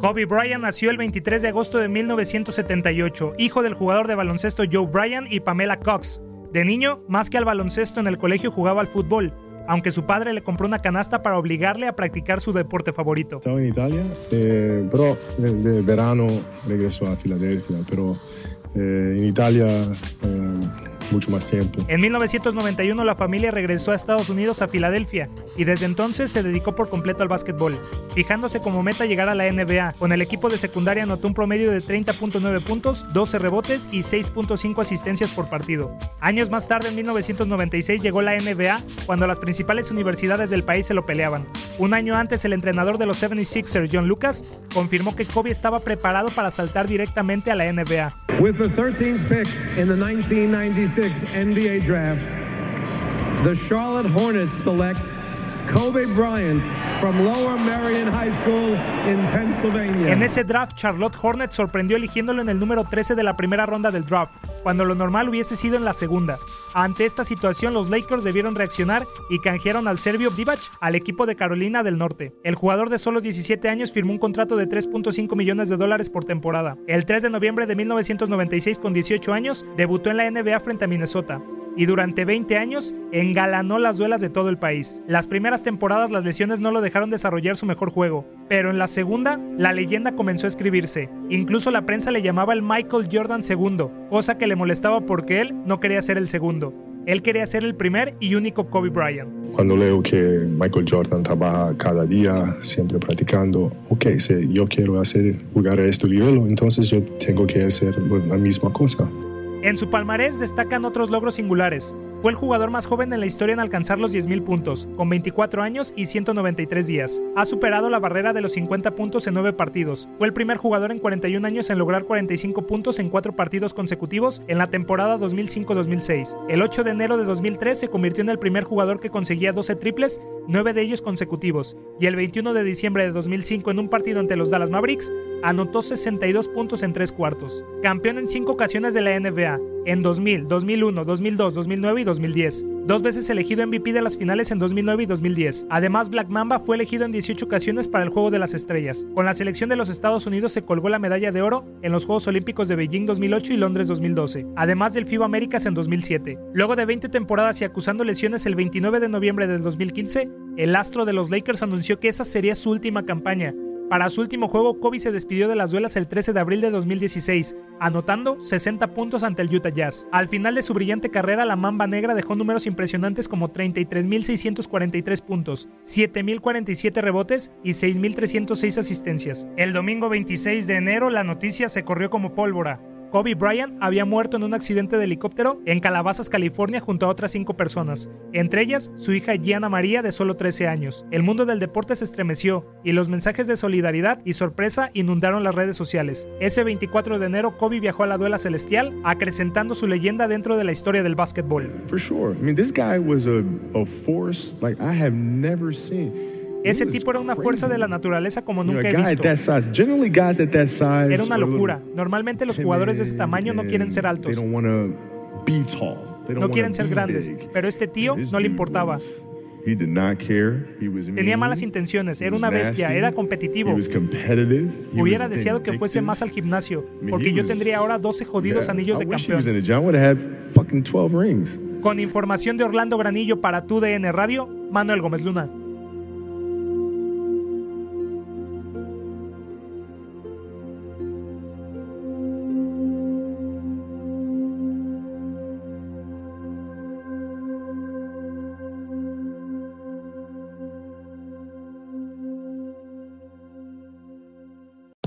Kobe Bryant nació el 23 de agosto de 1978, hijo del jugador de baloncesto Joe Bryant y Pamela Cox. De niño, más que al baloncesto en el colegio jugaba al fútbol, aunque su padre le compró una canasta para obligarle a practicar su deporte favorito. Estaba en Italia, eh, pero de, de verano regresó a Filadelfia, pero eh, en Italia eh, mucho más tiempo. En 1991 la familia regresó a Estados Unidos a Filadelfia y desde entonces se dedicó por completo al básquetbol, fijándose como meta llegar a la NBA. Con el equipo de secundaria anotó un promedio de 30.9 puntos, 12 rebotes y 6.5 asistencias por partido. Años más tarde, en 1996, llegó la NBA cuando las principales universidades del país se lo peleaban. Un año antes, el entrenador de los 76ers, John Lucas, confirmó que Kobe estaba preparado para saltar directamente a la NBA. With the 13th pick in the 1996 NBA draft, the Charlotte Hornets select Kobe Bryant from Lower Merion High School Pennsylvania. En ese draft, Charlotte Hornets sorprendió eligiéndolo en el número 13 de la primera ronda del draft, cuando lo normal hubiese sido en la segunda. Ante esta situación, los Lakers debieron reaccionar y canjearon al serbio Divac al equipo de Carolina del Norte. El jugador de solo 17 años firmó un contrato de 3.5 millones de dólares por temporada. El 3 de noviembre de 1996, con 18 años, debutó en la NBA frente a Minnesota y durante 20 años engalanó las duelas de todo el país. Las primeras temporadas las lesiones no lo dejaron desarrollar su mejor juego, pero en la segunda la leyenda comenzó a escribirse. Incluso la prensa le llamaba el Michael Jordan II, cosa que le molestaba porque él no quería ser el segundo. Él quería ser el primer y único Kobe Bryant. Cuando leo que Michael Jordan trabaja cada día, siempre practicando, ok, si yo quiero hacer jugar a este nivel, entonces yo tengo que hacer la misma cosa. En su palmarés destacan otros logros singulares. Fue el jugador más joven en la historia en alcanzar los 10.000 puntos, con 24 años y 193 días. Ha superado la barrera de los 50 puntos en 9 partidos. Fue el primer jugador en 41 años en lograr 45 puntos en 4 partidos consecutivos en la temporada 2005-2006. El 8 de enero de 2003 se convirtió en el primer jugador que conseguía 12 triples, 9 de ellos consecutivos. Y el 21 de diciembre de 2005 en un partido ante los Dallas Mavericks, anotó 62 puntos en 3 cuartos. Campeón en 5 ocasiones de la NBA, en 2000, 2001, 2002, 2009 y 2010. Dos veces elegido MVP de las finales en 2009 y 2010. Además, Black Mamba fue elegido en 18 ocasiones para el Juego de las Estrellas. Con la selección de los Estados Unidos se colgó la medalla de oro en los Juegos Olímpicos de Beijing 2008 y Londres 2012, además del FIBA Américas en 2007. Luego de 20 temporadas y acusando lesiones el 29 de noviembre del 2015, el astro de los Lakers anunció que esa sería su última campaña, para su último juego, Kobe se despidió de las duelas el 13 de abril de 2016, anotando 60 puntos ante el Utah Jazz. Al final de su brillante carrera, la Mamba Negra dejó números impresionantes como 33.643 puntos, 7.047 rebotes y 6.306 asistencias. El domingo 26 de enero, la noticia se corrió como pólvora. Kobe Bryant había muerto en un accidente de helicóptero en Calabazas, California, junto a otras cinco personas, entre ellas su hija Gianna María de solo 13 años. El mundo del deporte se estremeció y los mensajes de solidaridad y sorpresa inundaron las redes sociales. Ese 24 de enero, Kobe viajó a la duela celestial, acrecentando su leyenda dentro de la historia del básquetbol. For sure. I mean, this guy was a, a force like. Ese tipo era una fuerza de la naturaleza como nunca he visto. Era una locura. Normalmente los jugadores de ese tamaño no quieren ser altos, no quieren ser grandes, pero este tío no le importaba. Tenía malas intenciones, era una bestia, era competitivo. Hubiera deseado que fuese más al gimnasio, porque yo tendría ahora 12 jodidos anillos de campeón. in the gym. I would have had fucking 12 rings. Con información de Orlando Granillo para tu DN Radio, Manuel Gómez Luna.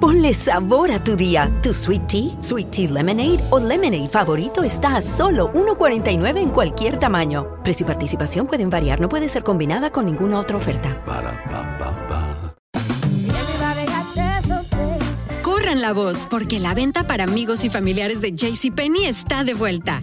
Ponle sabor a tu día. Tu sweet tea, sweet tea lemonade o lemonade favorito está a solo 1.49 en cualquier tamaño. Precio y participación pueden variar, no puede ser combinada con ninguna otra oferta. Para pa pa pa. Corran la voz, porque la venta para amigos y familiares de JCPenney está de vuelta.